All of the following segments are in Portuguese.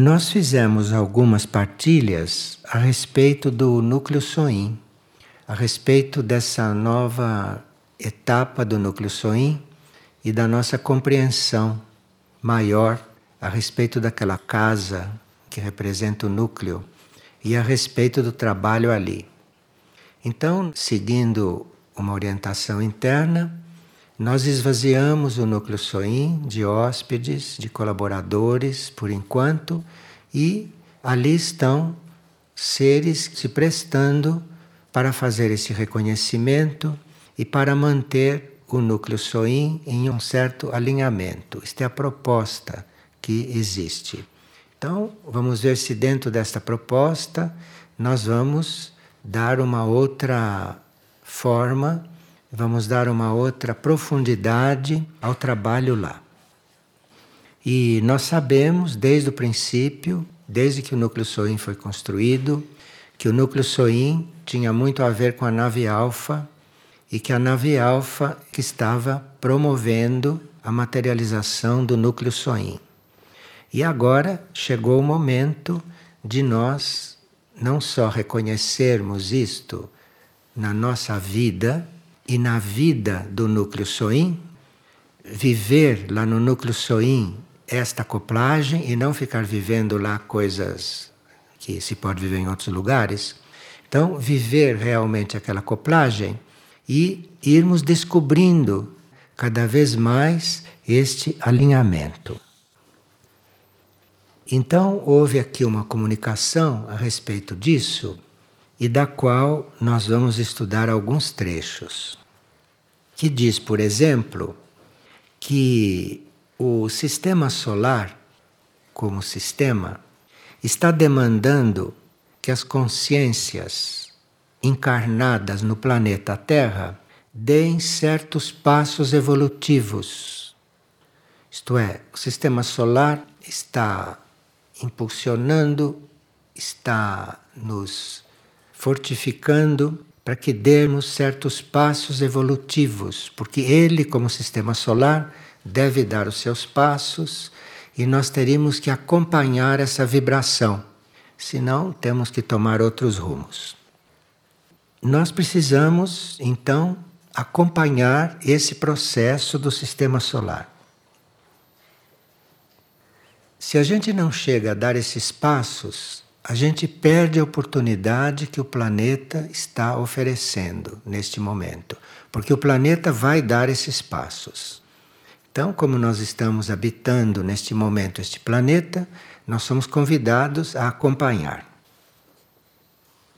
Nós fizemos algumas partilhas a respeito do núcleo soim, a respeito dessa nova etapa do núcleo soim e da nossa compreensão maior a respeito daquela casa que representa o núcleo e a respeito do trabalho ali. Então, seguindo uma orientação interna, nós esvaziamos o núcleo SOIM de hóspedes, de colaboradores, por enquanto, e ali estão seres se prestando para fazer esse reconhecimento e para manter o núcleo SOIM em um certo alinhamento. Esta é a proposta que existe. Então, vamos ver se dentro desta proposta nós vamos dar uma outra forma vamos dar uma outra profundidade ao trabalho lá. E nós sabemos desde o princípio, desde que o núcleo Soim foi construído, que o núcleo Soim tinha muito a ver com a nave alfa e que a nave alfa que estava promovendo a materialização do núcleo Soim. E agora chegou o momento de nós não só reconhecermos isto na nossa vida, e na vida do núcleo Soim, viver lá no núcleo Soim esta acoplagem e não ficar vivendo lá coisas que se pode viver em outros lugares. Então, viver realmente aquela acoplagem e irmos descobrindo cada vez mais este alinhamento. Então, houve aqui uma comunicação a respeito disso e da qual nós vamos estudar alguns trechos. Que diz, por exemplo, que o sistema solar, como sistema, está demandando que as consciências encarnadas no planeta Terra deem certos passos evolutivos. Isto é, o sistema solar está impulsionando, está nos fortificando para que demos certos passos evolutivos, porque ele, como sistema solar, deve dar os seus passos e nós teríamos que acompanhar essa vibração, senão temos que tomar outros rumos. Nós precisamos, então, acompanhar esse processo do sistema solar. Se a gente não chega a dar esses passos, a gente perde a oportunidade que o planeta está oferecendo neste momento, porque o planeta vai dar esses passos. Então, como nós estamos habitando neste momento este planeta, nós somos convidados a acompanhar.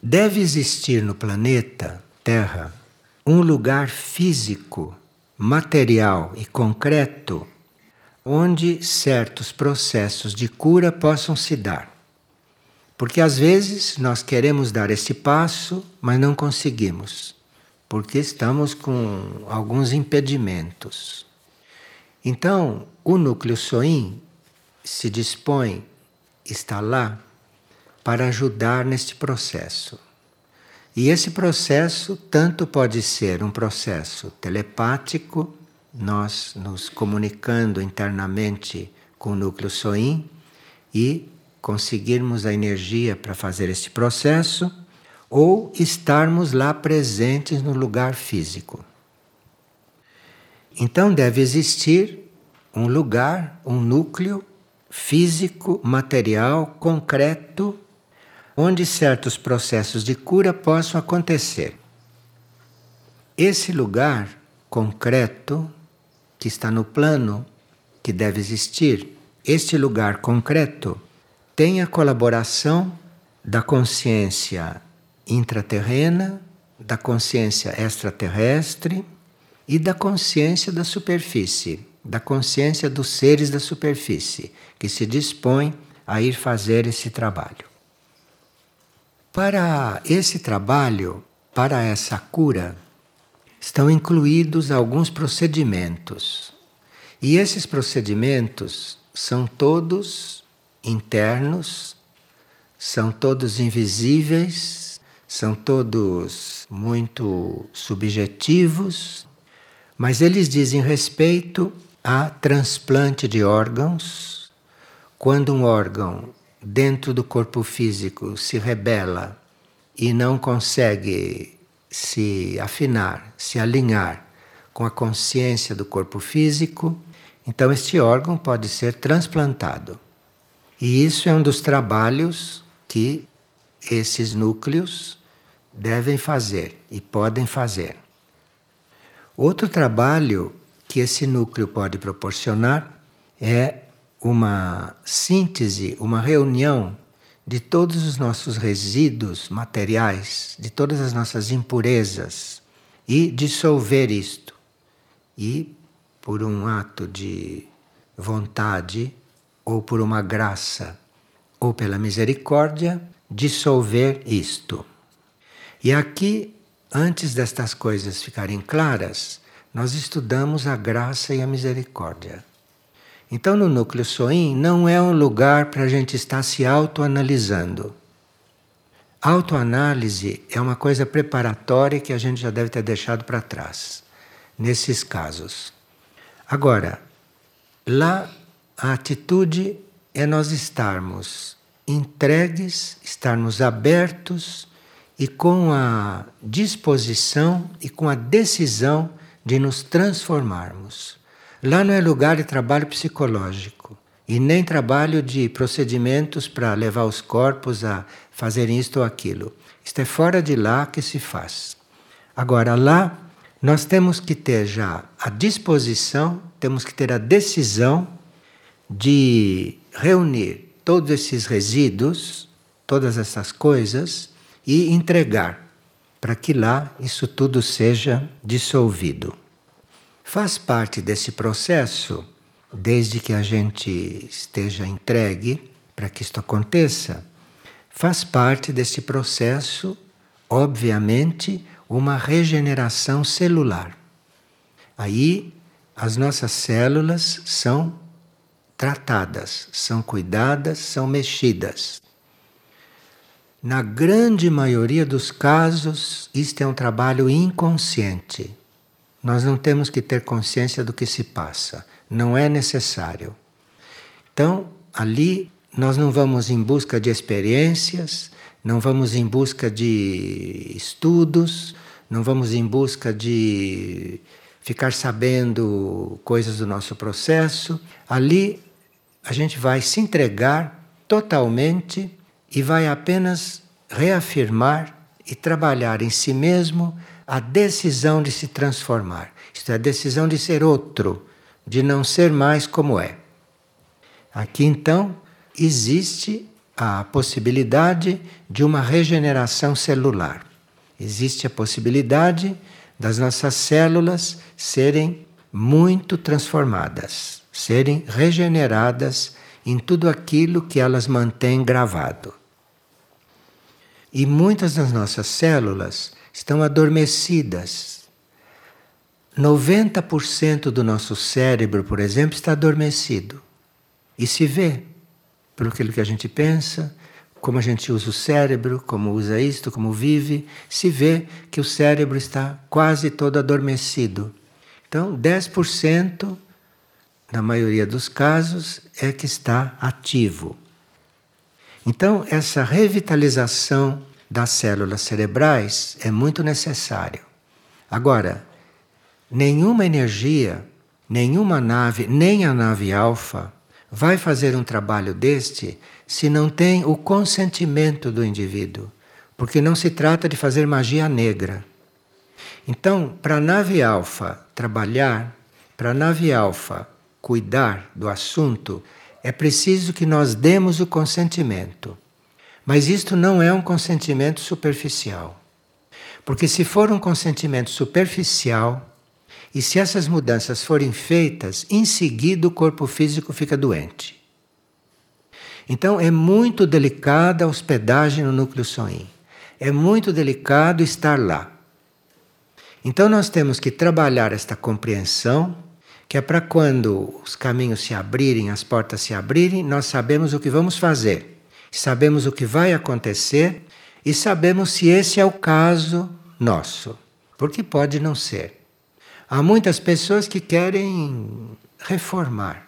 Deve existir no planeta Terra um lugar físico, material e concreto onde certos processos de cura possam se dar. Porque às vezes nós queremos dar esse passo, mas não conseguimos, porque estamos com alguns impedimentos. Então, o núcleo SOIM se dispõe, está lá, para ajudar neste processo. E esse processo tanto pode ser um processo telepático, nós nos comunicando internamente com o núcleo SOIM, e conseguirmos a energia para fazer este processo ou estarmos lá presentes no lugar físico. Então deve existir um lugar, um núcleo físico, material, concreto, onde certos processos de cura possam acontecer. Esse lugar concreto, que está no plano, que deve existir, este lugar concreto tem a colaboração da consciência intraterrena, da consciência extraterrestre e da consciência da superfície, da consciência dos seres da superfície, que se dispõe a ir fazer esse trabalho. Para esse trabalho, para essa cura, estão incluídos alguns procedimentos. E esses procedimentos são todos internos, são todos invisíveis, são todos muito subjetivos, mas eles dizem respeito a transplante de órgãos, quando um órgão dentro do corpo físico se rebela e não consegue se afinar, se alinhar com a consciência do corpo físico, então este órgão pode ser transplantado. E isso é um dos trabalhos que esses núcleos devem fazer e podem fazer. Outro trabalho que esse núcleo pode proporcionar é uma síntese, uma reunião de todos os nossos resíduos materiais, de todas as nossas impurezas e dissolver isto. E, por um ato de vontade, ou por uma graça, ou pela misericórdia, dissolver isto. E aqui, antes destas coisas ficarem claras, nós estudamos a graça e a misericórdia. Então, no núcleo Soin não é um lugar para a gente estar se autoanalisando. Autoanálise é uma coisa preparatória que a gente já deve ter deixado para trás, nesses casos. Agora, lá a atitude é nós estarmos entregues, estarmos abertos e com a disposição e com a decisão de nos transformarmos. Lá não é lugar de trabalho psicológico e nem trabalho de procedimentos para levar os corpos a fazerem isto ou aquilo. Isto é fora de lá que se faz. Agora, lá nós temos que ter já a disposição, temos que ter a decisão de reunir todos esses resíduos, todas essas coisas e entregar para que lá isso tudo seja dissolvido. Faz parte desse processo, desde que a gente esteja entregue para que isto aconteça, faz parte desse processo, obviamente, uma regeneração celular. Aí as nossas células são tratadas, são cuidadas, são mexidas. Na grande maioria dos casos, isto é um trabalho inconsciente. Nós não temos que ter consciência do que se passa, não é necessário. Então, ali nós não vamos em busca de experiências, não vamos em busca de estudos, não vamos em busca de ficar sabendo coisas do nosso processo. Ali a gente vai se entregar totalmente e vai apenas reafirmar e trabalhar em si mesmo a decisão de se transformar. Isto é, a decisão de ser outro, de não ser mais como é. Aqui então existe a possibilidade de uma regeneração celular. Existe a possibilidade das nossas células serem muito transformadas, serem regeneradas em tudo aquilo que elas mantêm gravado. E muitas das nossas células estão adormecidas. 90% do nosso cérebro, por exemplo, está adormecido. E se vê por aquilo que a gente pensa, como a gente usa o cérebro, como usa isto, como vive, se vê que o cérebro está quase todo adormecido. Então, 10%, na maioria dos casos, é que está ativo. Então, essa revitalização das células cerebrais é muito necessário. Agora, nenhuma energia, nenhuma nave, nem a nave alfa, vai fazer um trabalho deste se não tem o consentimento do indivíduo, porque não se trata de fazer magia negra. Então, para a nave alfa trabalhar, para a nave alfa cuidar do assunto, é preciso que nós demos o consentimento. Mas isto não é um consentimento superficial. Porque se for um consentimento superficial, e se essas mudanças forem feitas, em seguida o corpo físico fica doente. Então é muito delicada a hospedagem no núcleo soim. É muito delicado estar lá. Então nós temos que trabalhar esta compreensão, que é para quando os caminhos se abrirem, as portas se abrirem, nós sabemos o que vamos fazer sabemos o que vai acontecer e sabemos se esse é o caso nosso, porque pode não ser. Há muitas pessoas que querem reformar,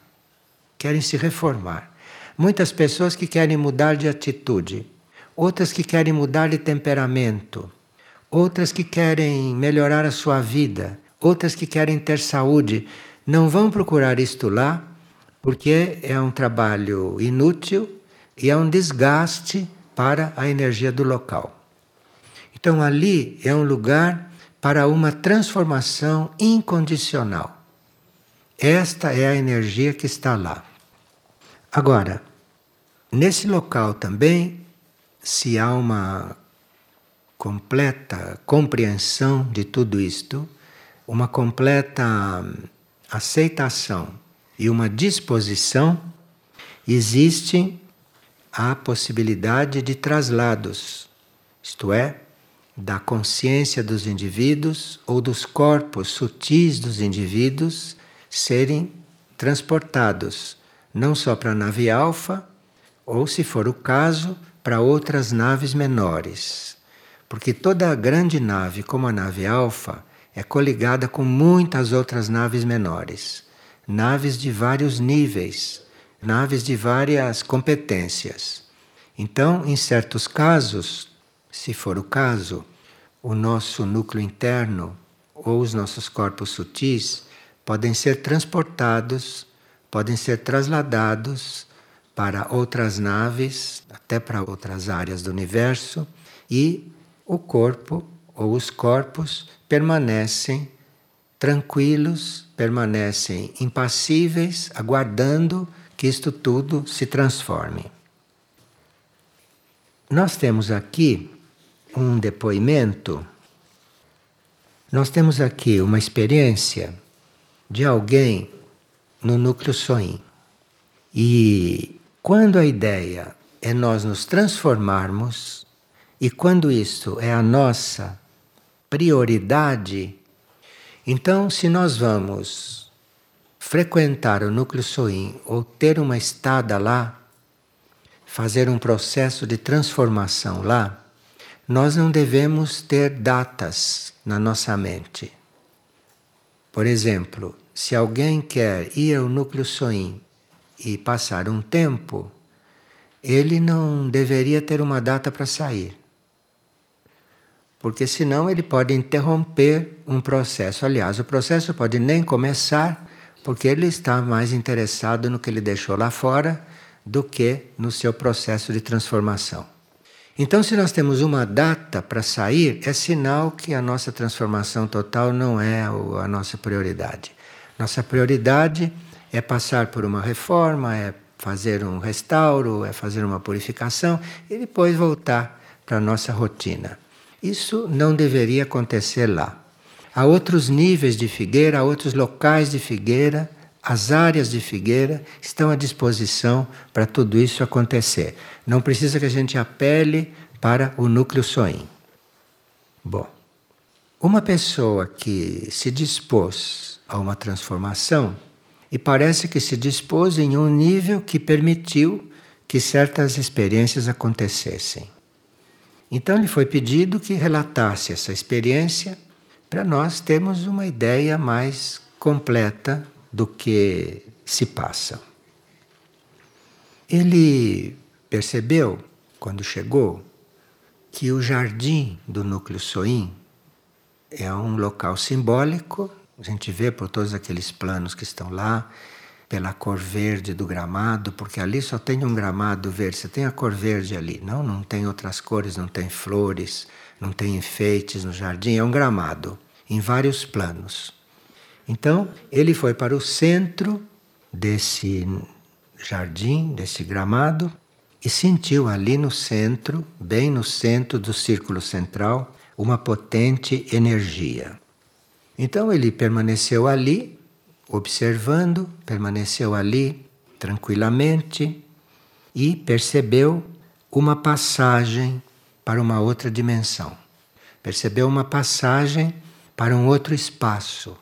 querem se reformar, Muitas pessoas que querem mudar de atitude, outras que querem mudar de temperamento, outras que querem melhorar a sua vida, outras que querem ter saúde, não vão procurar isto lá porque é um trabalho inútil e é um desgaste para a energia do local. Então, ali é um lugar para uma transformação incondicional. Esta é a energia que está lá. Agora, nesse local também, se há uma completa compreensão de tudo isto, uma completa aceitação e uma disposição, existe a possibilidade de traslados, isto é, da consciência dos indivíduos ou dos corpos sutis dos indivíduos serem transportados, não só para a nave alfa, ou, se for o caso, para outras naves menores. Porque toda grande nave, como a nave alfa, é coligada com muitas outras naves menores, naves de vários níveis, naves de várias competências. Então, em certos casos, se for o caso, o nosso núcleo interno ou os nossos corpos sutis podem ser transportados, podem ser trasladados para outras naves, até para outras áreas do universo, e o corpo ou os corpos permanecem tranquilos, permanecem impassíveis, aguardando que isto tudo se transforme. Nós temos aqui um depoimento, nós temos aqui uma experiência de alguém no núcleo Soin. E quando a ideia é nós nos transformarmos, e quando isso é a nossa prioridade, então se nós vamos frequentar o núcleo Soin ou ter uma estada lá, fazer um processo de transformação lá, nós não devemos ter datas na nossa mente. Por exemplo, se alguém quer ir ao núcleo Soin e passar um tempo, ele não deveria ter uma data para sair. Porque senão ele pode interromper um processo. Aliás, o processo pode nem começar, porque ele está mais interessado no que ele deixou lá fora do que no seu processo de transformação. Então, se nós temos uma data para sair, é sinal que a nossa transformação total não é a nossa prioridade. Nossa prioridade é passar por uma reforma, é fazer um restauro, é fazer uma purificação e depois voltar para a nossa rotina. Isso não deveria acontecer lá. Há outros níveis de figueira, há outros locais de figueira as áreas de figueira estão à disposição para tudo isso acontecer. Não precisa que a gente apele para o núcleo soim. Bom, uma pessoa que se dispôs a uma transformação e parece que se dispôs em um nível que permitiu que certas experiências acontecessem. Então lhe foi pedido que relatasse essa experiência para nós termos uma ideia mais completa do que se passa. Ele percebeu, quando chegou, que o jardim do núcleo Soim é um local simbólico, a gente vê por todos aqueles planos que estão lá, pela cor verde do gramado, porque ali só tem um gramado verde, você tem a cor verde ali. Não, não tem outras cores, não tem flores, não tem enfeites no jardim, é um gramado em vários planos. Então, ele foi para o centro desse jardim, desse gramado, e sentiu ali no centro, bem no centro do círculo central, uma potente energia. Então ele permaneceu ali, observando, permaneceu ali tranquilamente e percebeu uma passagem para uma outra dimensão. Percebeu uma passagem para um outro espaço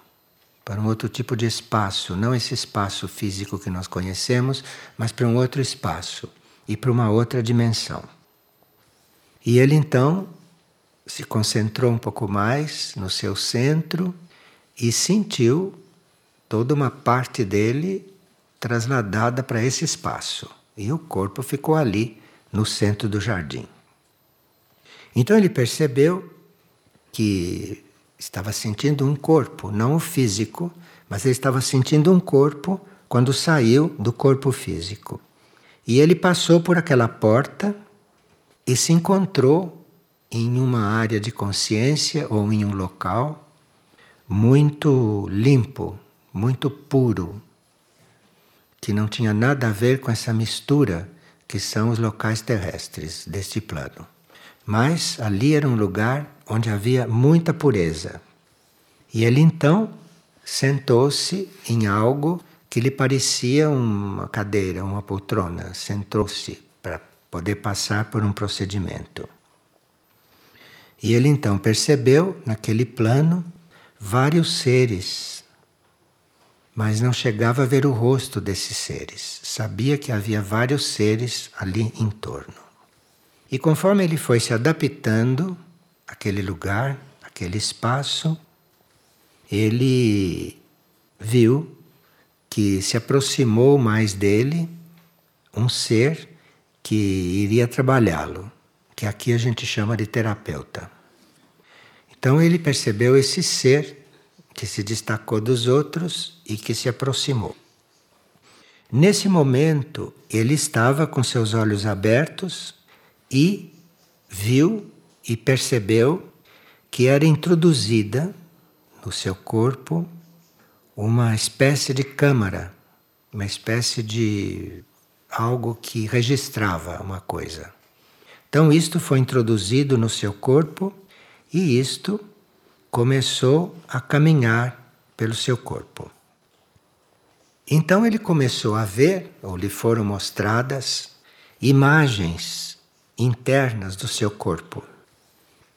para um outro tipo de espaço, não esse espaço físico que nós conhecemos, mas para um outro espaço e para uma outra dimensão. E ele então se concentrou um pouco mais no seu centro e sentiu toda uma parte dele trasladada para esse espaço. e o corpo ficou ali no centro do jardim. Então ele percebeu que estava sentindo um corpo, não o físico, mas ele estava sentindo um corpo quando saiu do corpo físico. E ele passou por aquela porta e se encontrou em uma área de consciência ou em um local muito limpo, muito puro, que não tinha nada a ver com essa mistura que são os locais terrestres deste plano. Mas ali era um lugar onde havia muita pureza. E ele então sentou-se em algo que lhe parecia uma cadeira, uma poltrona. Sentou-se para poder passar por um procedimento. E ele então percebeu naquele plano vários seres, mas não chegava a ver o rosto desses seres. Sabia que havia vários seres ali em torno. E conforme ele foi se adaptando àquele lugar, àquele espaço, ele viu que se aproximou mais dele um ser que iria trabalhá-lo, que aqui a gente chama de terapeuta. Então ele percebeu esse ser que se destacou dos outros e que se aproximou. Nesse momento, ele estava com seus olhos abertos e viu e percebeu que era introduzida no seu corpo uma espécie de câmara, uma espécie de algo que registrava uma coisa. Então, isto foi introduzido no seu corpo e isto começou a caminhar pelo seu corpo. Então ele começou a ver, ou lhe foram mostradas, imagens internas do seu corpo.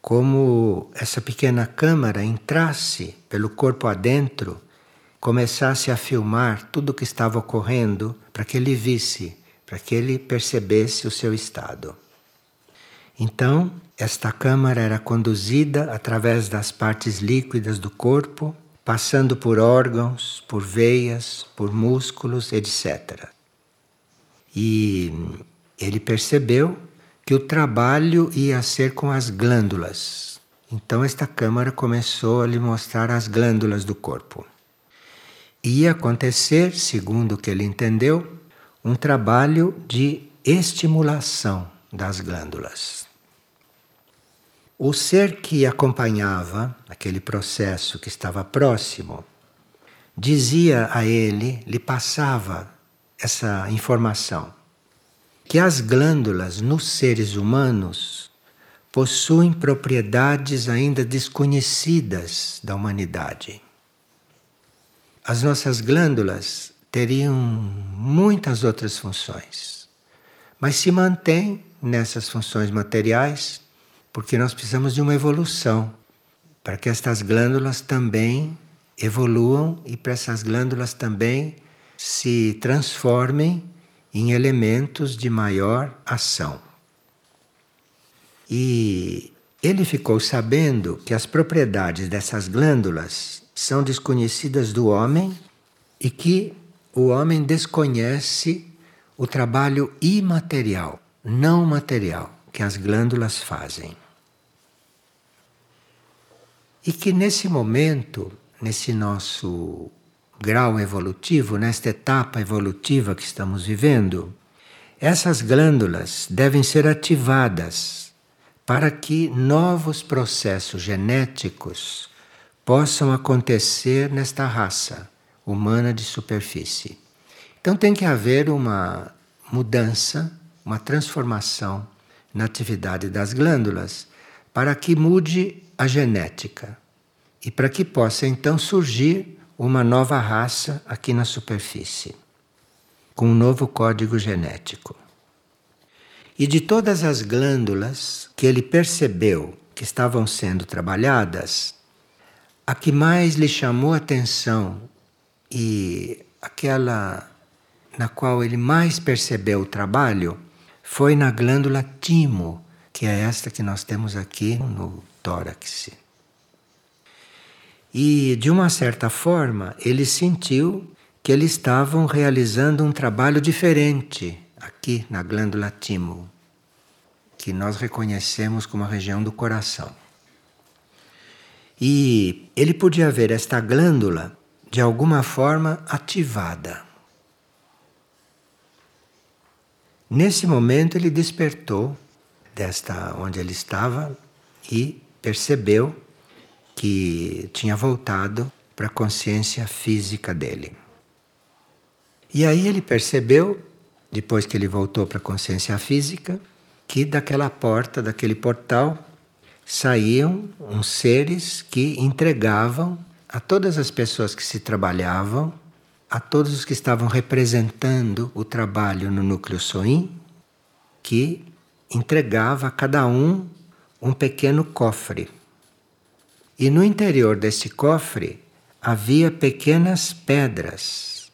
Como essa pequena câmara entrasse pelo corpo adentro começasse a filmar tudo o que estava ocorrendo para que ele visse, para que ele percebesse o seu estado. Então, esta câmara era conduzida através das partes líquidas do corpo, passando por órgãos, por veias, por músculos, etc. E ele percebeu que o trabalho ia ser com as glândulas. Então, esta câmara começou a lhe mostrar as glândulas do corpo ia acontecer, segundo o que ele entendeu, um trabalho de estimulação das glândulas. O ser que acompanhava aquele processo que estava próximo dizia a ele, lhe passava essa informação, que as glândulas nos seres humanos possuem propriedades ainda desconhecidas da humanidade. As nossas glândulas teriam muitas outras funções, mas se mantém nessas funções materiais porque nós precisamos de uma evolução para que estas glândulas também evoluam e para essas glândulas também se transformem em elementos de maior ação. E ele ficou sabendo que as propriedades dessas glândulas são desconhecidas do homem e que o homem desconhece o trabalho imaterial, não material, que as glândulas fazem. E que nesse momento, nesse nosso grau evolutivo, nesta etapa evolutiva que estamos vivendo, essas glândulas devem ser ativadas para que novos processos genéticos possam acontecer nesta raça humana de superfície. Então tem que haver uma mudança, uma transformação na atividade das glândulas para que mude a genética e para que possa então surgir uma nova raça aqui na superfície, com um novo código genético. E de todas as glândulas que ele percebeu que estavam sendo trabalhadas, a que mais lhe chamou atenção e aquela na qual ele mais percebeu o trabalho foi na glândula timo, que é esta que nós temos aqui no tórax. E de uma certa forma, ele sentiu que eles estavam realizando um trabalho diferente aqui na glândula timo, que nós reconhecemos como a região do coração. E ele podia ver esta glândula de alguma forma ativada. Nesse momento ele despertou desta onde ele estava e percebeu que tinha voltado para a consciência física dele. E aí ele percebeu, depois que ele voltou para a consciência física, que daquela porta, daquele portal, saíam uns seres que entregavam a todas as pessoas que se trabalhavam, a todos os que estavam representando o trabalho no núcleo Soin, que entregava a cada um um pequeno cofre. E no interior desse cofre havia pequenas pedras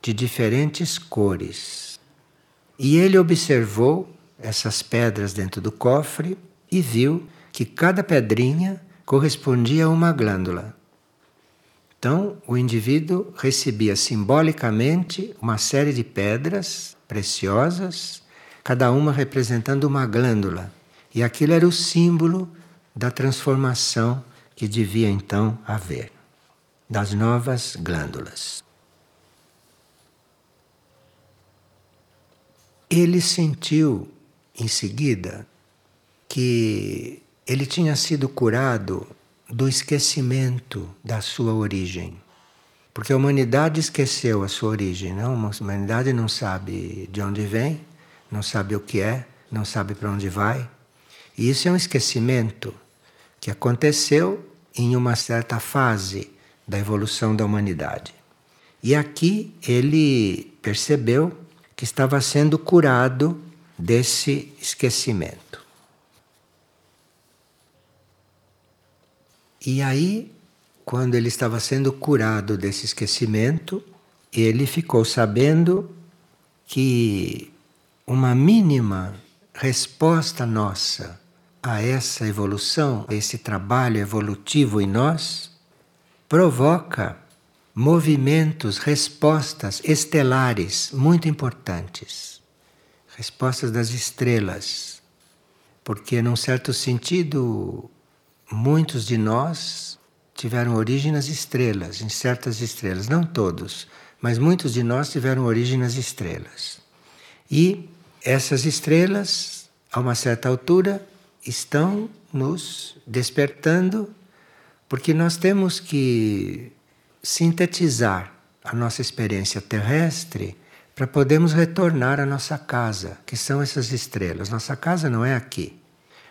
de diferentes cores. E ele observou essas pedras dentro do cofre e viu que cada pedrinha correspondia a uma glândula. Então, o indivíduo recebia simbolicamente uma série de pedras preciosas, cada uma representando uma glândula. E aquilo era o símbolo da transformação que devia então haver das novas glândulas. Ele sentiu em seguida que ele tinha sido curado do esquecimento da sua origem. Porque a humanidade esqueceu a sua origem, não? A humanidade não sabe de onde vem, não sabe o que é, não sabe para onde vai. E isso é um esquecimento que aconteceu em uma certa fase da evolução da humanidade. E aqui ele percebeu que estava sendo curado desse esquecimento. E aí, quando ele estava sendo curado desse esquecimento, ele ficou sabendo que uma mínima resposta nossa a essa evolução, a esse trabalho evolutivo em nós, provoca movimentos, respostas estelares muito importantes. Respostas das estrelas. Porque, num certo sentido, muitos de nós tiveram origem nas estrelas, em certas estrelas, não todos, mas muitos de nós tiveram origem nas estrelas. E essas estrelas, a uma certa altura, estão nos despertando, porque nós temos que sintetizar a nossa experiência terrestre para podermos retornar à nossa casa, que são essas estrelas. Nossa casa não é aqui,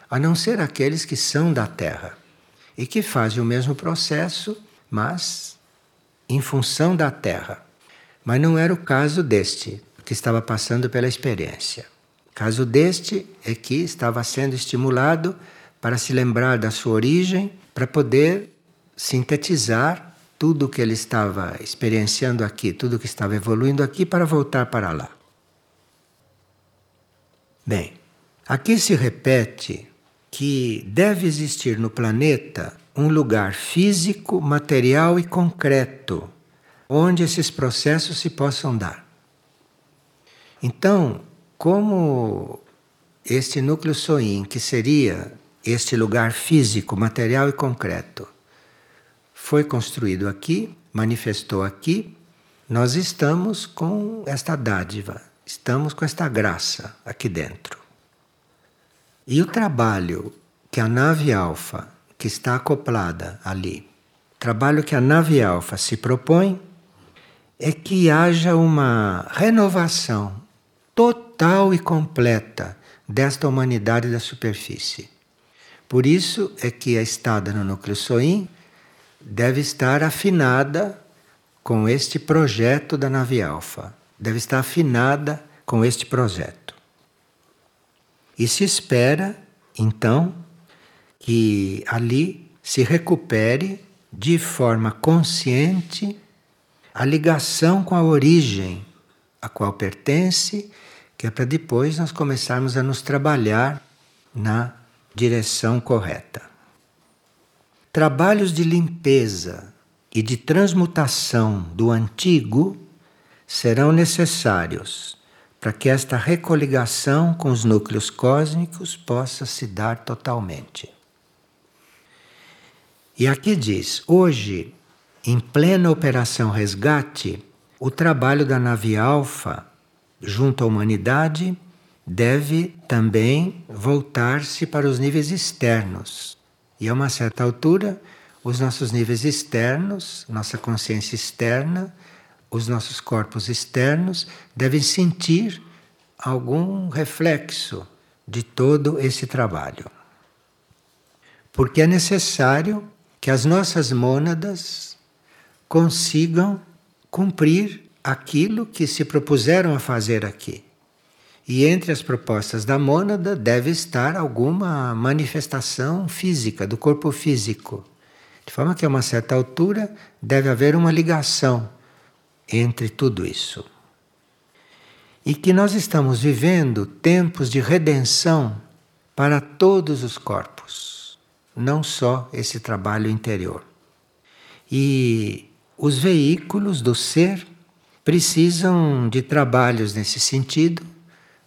a não ser aqueles que são da Terra e que fazem o mesmo processo, mas em função da Terra. Mas não era o caso deste, que estava passando pela experiência. Caso deste é que estava sendo estimulado para se lembrar da sua origem, para poder sintetizar tudo o que ele estava experienciando aqui, tudo que estava evoluindo aqui, para voltar para lá. Bem, aqui se repete que deve existir no planeta um lugar físico, material e concreto onde esses processos se possam dar. Então, como este núcleo Soin, que seria este lugar físico, material e concreto, foi construído aqui, manifestou aqui, nós estamos com esta dádiva, estamos com esta graça aqui dentro. E o trabalho que a nave alfa, que está acoplada ali, trabalho que a nave alfa se propõe é que haja uma renovação total e completa desta humanidade da superfície. Por isso é que a estada no núcleo Soin deve estar afinada com este projeto da nave alfa, deve estar afinada com este projeto. E se espera, então, que ali se recupere de forma consciente a ligação com a origem a qual pertence, que é para depois nós começarmos a nos trabalhar na direção correta. Trabalhos de limpeza e de transmutação do antigo serão necessários para que esta recoligação com os núcleos cósmicos possa se dar totalmente. E aqui diz: hoje, em plena operação resgate, o trabalho da nave Alfa junto à humanidade deve também voltar-se para os níveis externos. E a uma certa altura, os nossos níveis externos, nossa consciência externa, os nossos corpos externos devem sentir algum reflexo de todo esse trabalho. Porque é necessário que as nossas mônadas consigam cumprir aquilo que se propuseram a fazer aqui. E entre as propostas da mônada deve estar alguma manifestação física, do corpo físico. De forma que a uma certa altura deve haver uma ligação entre tudo isso. E que nós estamos vivendo tempos de redenção para todos os corpos, não só esse trabalho interior. E os veículos do ser precisam de trabalhos nesse sentido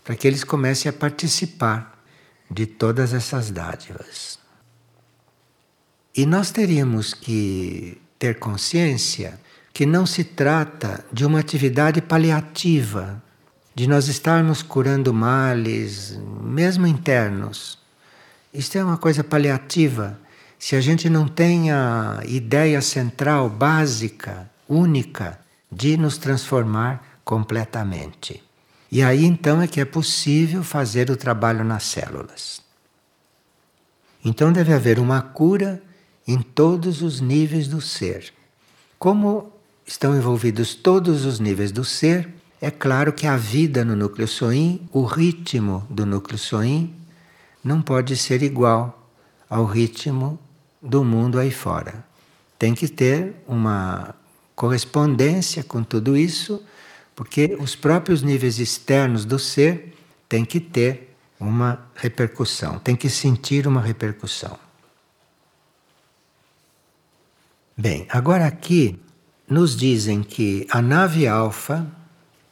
para que eles comecem a participar de todas essas dádivas. E nós teríamos que ter consciência que não se trata de uma atividade paliativa, de nós estarmos curando males, mesmo internos. Isto é uma coisa paliativa. Se a gente não tem a ideia central, básica, única, de nos transformar completamente. E aí então é que é possível fazer o trabalho nas células. Então deve haver uma cura em todos os níveis do ser. Como estão envolvidos todos os níveis do ser, é claro que a vida no núcleo soim, o ritmo do núcleo soim, não pode ser igual ao ritmo do mundo aí fora. Tem que ter uma correspondência com tudo isso, porque os próprios níveis externos do ser têm que ter uma repercussão, têm que sentir uma repercussão. Bem, agora aqui nos dizem que a nave alfa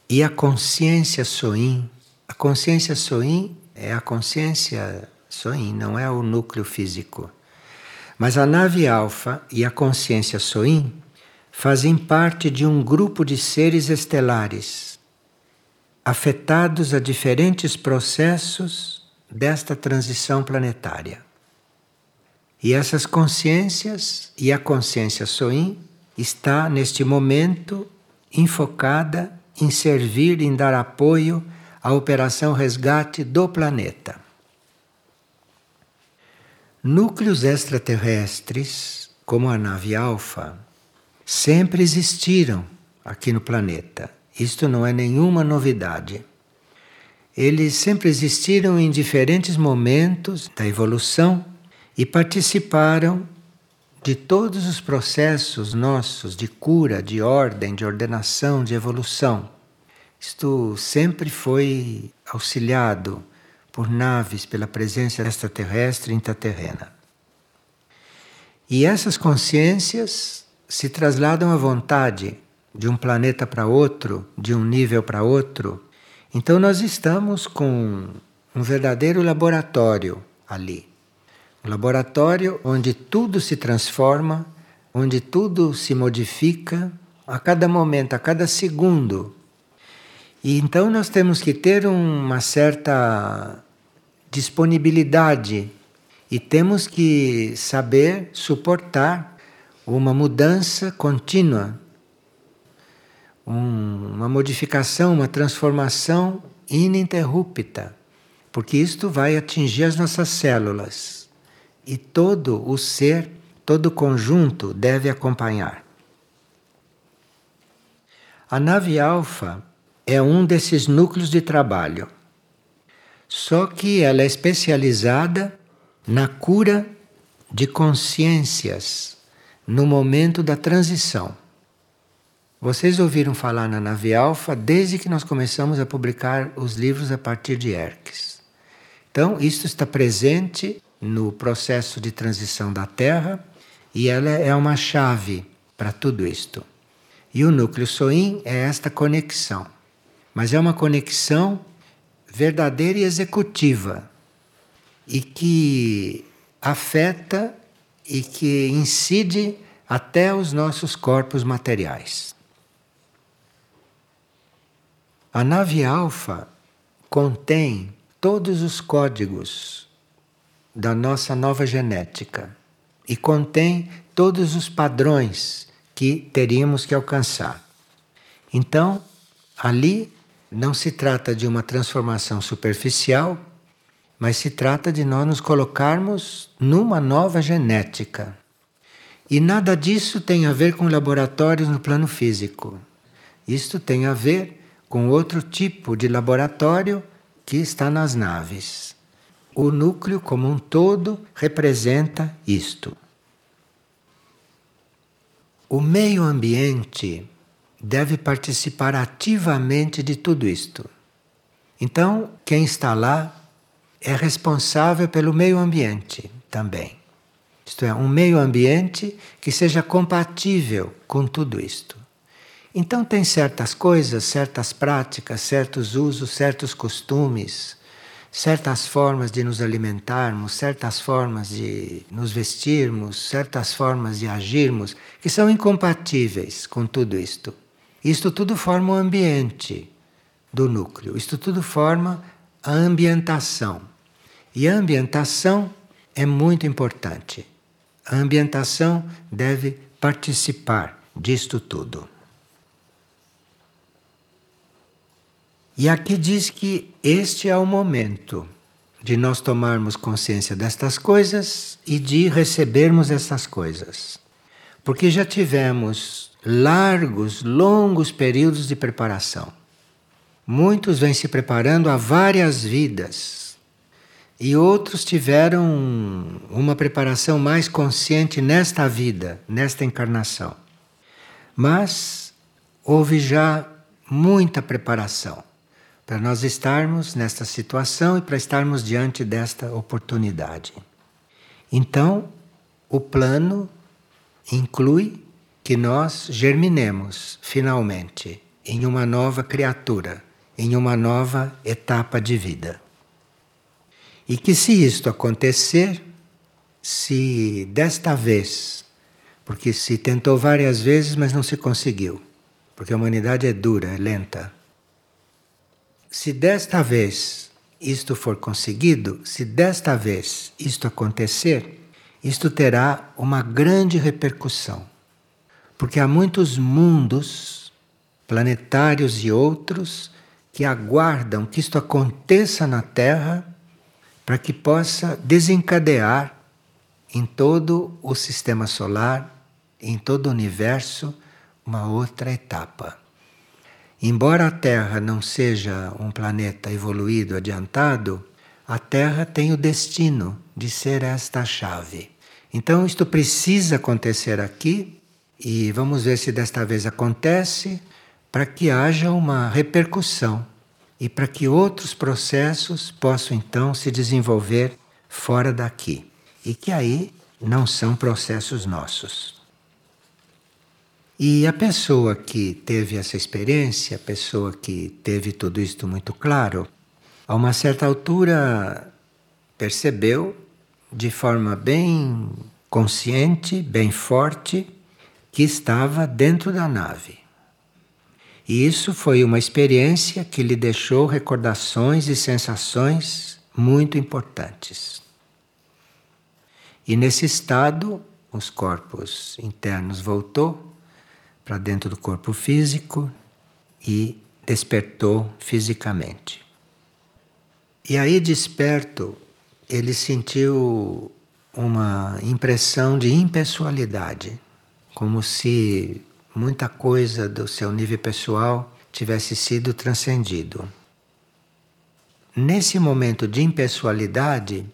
e a consciência soim, a consciência soim é a consciência soim, não é o núcleo físico. Mas a nave alfa e a consciência soim fazem parte de um grupo de seres estelares afetados a diferentes processos desta transição planetária. E essas consciências e a consciência Soin está neste momento enfocada em servir, em dar apoio à operação resgate do planeta. Núcleos extraterrestres, como a nave Alfa, sempre existiram aqui no planeta. Isto não é nenhuma novidade. Eles sempre existiram em diferentes momentos da evolução e participaram de todos os processos nossos de cura, de ordem, de ordenação, de evolução. Isto sempre foi auxiliado por naves, pela presença extraterrestre e intraterrena. E essas consciências se trasladam à vontade de um planeta para outro, de um nível para outro. Então nós estamos com um verdadeiro laboratório ali. Um laboratório onde tudo se transforma, onde tudo se modifica a cada momento, a cada segundo. E então nós temos que ter uma certa disponibilidade e temos que saber suportar uma mudança contínua, um, uma modificação, uma transformação ininterrupta, porque isto vai atingir as nossas células e todo o ser, todo o conjunto deve acompanhar. A nave alfa é um desses núcleos de trabalho. Só que ela é especializada na cura de consciências no momento da transição. Vocês ouviram falar na nave Alfa desde que nós começamos a publicar os livros a partir de Erques. Então, isso está presente no processo de transição da Terra e ela é uma chave para tudo isto. E o núcleo Soin é esta conexão. Mas é uma conexão verdadeira e executiva e que afeta e que incide até os nossos corpos materiais. A nave alfa contém todos os códigos da nossa nova genética e contém todos os padrões que teríamos que alcançar. Então, ali não se trata de uma transformação superficial, mas se trata de nós nos colocarmos numa nova genética. E nada disso tem a ver com laboratórios no plano físico. Isto tem a ver com outro tipo de laboratório que está nas naves. O núcleo como um todo representa isto. O meio ambiente deve participar ativamente de tudo isto. Então, quem está lá é responsável pelo meio ambiente também. Isto é, um meio ambiente que seja compatível com tudo isto. Então, tem certas coisas, certas práticas, certos usos, certos costumes, certas formas de nos alimentarmos, certas formas de nos vestirmos, certas formas de agirmos, que são incompatíveis com tudo isto. Isto tudo forma o ambiente do núcleo, isto tudo forma a ambientação. E a ambientação é muito importante. A ambientação deve participar disto tudo. E aqui diz que este é o momento de nós tomarmos consciência destas coisas e de recebermos essas coisas. Porque já tivemos largos, longos períodos de preparação. Muitos vêm se preparando há várias vidas. E outros tiveram uma preparação mais consciente nesta vida, nesta encarnação. Mas houve já muita preparação para nós estarmos nesta situação e para estarmos diante desta oportunidade. Então, o plano inclui que nós germinemos finalmente em uma nova criatura, em uma nova etapa de vida. E que se isto acontecer, se desta vez, porque se tentou várias vezes, mas não se conseguiu, porque a humanidade é dura, é lenta se desta vez isto for conseguido, se desta vez isto acontecer, isto terá uma grande repercussão. Porque há muitos mundos, planetários e outros, que aguardam que isto aconteça na Terra para que possa desencadear em todo o sistema solar, em todo o universo, uma outra etapa. Embora a Terra não seja um planeta evoluído, adiantado, a Terra tem o destino de ser esta chave. Então, isto precisa acontecer aqui e vamos ver se desta vez acontece para que haja uma repercussão e para que outros processos possam então se desenvolver fora daqui e que aí não são processos nossos. E a pessoa que teve essa experiência, a pessoa que teve tudo isto muito claro, a uma certa altura percebeu de forma bem consciente, bem forte, que estava dentro da nave. E isso foi uma experiência que lhe deixou recordações e sensações muito importantes. E nesse estado, os corpos internos voltou para dentro do corpo físico e despertou fisicamente. E aí, desperto, ele sentiu uma impressão de impessoalidade, como se muita coisa do seu nível pessoal tivesse sido transcendido. Nesse momento de impessoalidade,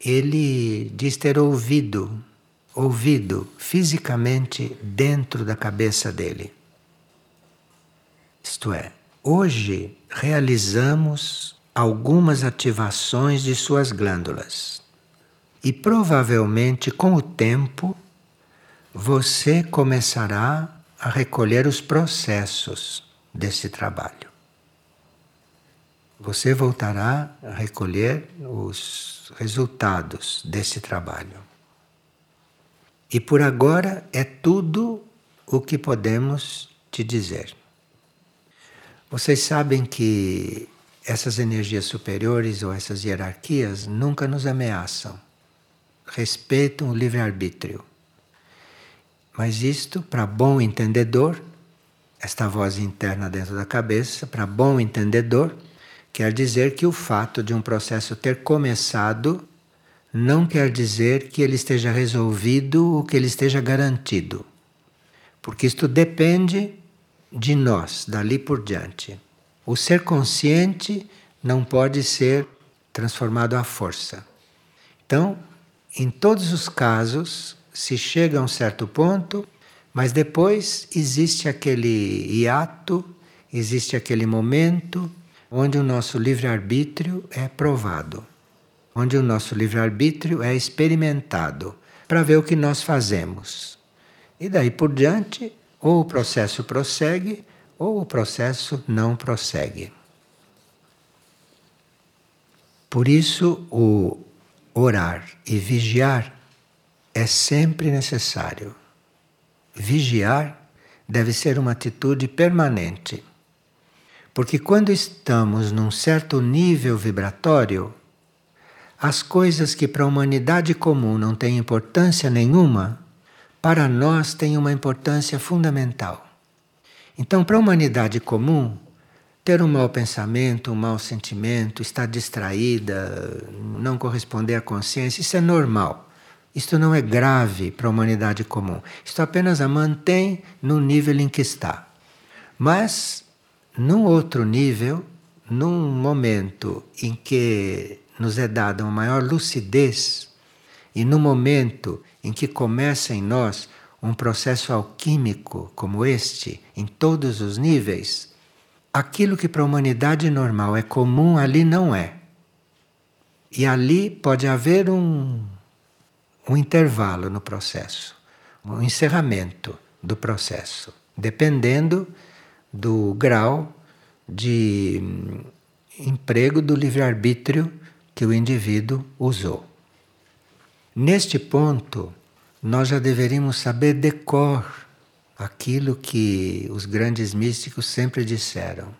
ele diz ter ouvido ouvido fisicamente dentro da cabeça dele. Isto é, hoje realizamos algumas ativações de suas glândulas. E provavelmente com o tempo você começará a recolher os processos desse trabalho. você voltará a recolher os resultados desse trabalho. E por agora é tudo o que podemos te dizer. Vocês sabem que essas energias superiores ou essas hierarquias nunca nos ameaçam. Respeitam o livre-arbítrio. Mas isto, para bom entendedor, esta voz interna dentro da cabeça, para bom entendedor, quer dizer que o fato de um processo ter começado não quer dizer que ele esteja resolvido ou que ele esteja garantido. Porque isto depende de nós, dali por diante. O ser consciente não pode ser transformado à força. Então, em todos os casos, se chega a um certo ponto, mas depois existe aquele hiato, existe aquele momento onde o nosso livre-arbítrio é provado onde o nosso livre-arbítrio é experimentado para ver o que nós fazemos. E daí por diante, ou o processo prossegue, ou o processo não prossegue. Por isso, o orar e vigiar é sempre necessário. Vigiar deve ser uma atitude permanente. Porque quando estamos num certo nível vibratório, as coisas que para a humanidade comum não têm importância nenhuma, para nós têm uma importância fundamental. Então, para a humanidade comum, ter um mau pensamento, um mau sentimento, estar distraída, não corresponder à consciência, isso é normal. Isto não é grave para a humanidade comum. Isto apenas a mantém no nível em que está. Mas, num outro nível, num momento em que nos é dada uma maior lucidez e no momento em que começa em nós um processo alquímico como este, em todos os níveis, aquilo que para a humanidade normal é comum, ali não é. E ali pode haver um, um intervalo no processo, um encerramento do processo, dependendo do grau de hum, emprego do livre-arbítrio que o indivíduo usou. Neste ponto, nós já deveríamos saber de cor aquilo que os grandes místicos sempre disseram: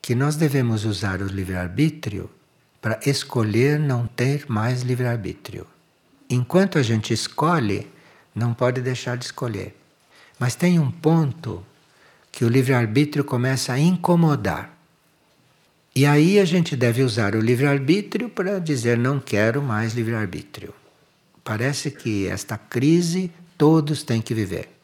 que nós devemos usar o livre-arbítrio para escolher não ter mais livre-arbítrio. Enquanto a gente escolhe, não pode deixar de escolher. Mas tem um ponto que o livre-arbítrio começa a incomodar. E aí a gente deve usar o livre-arbítrio para dizer não quero mais livre-arbítrio. Parece que esta crise todos têm que viver.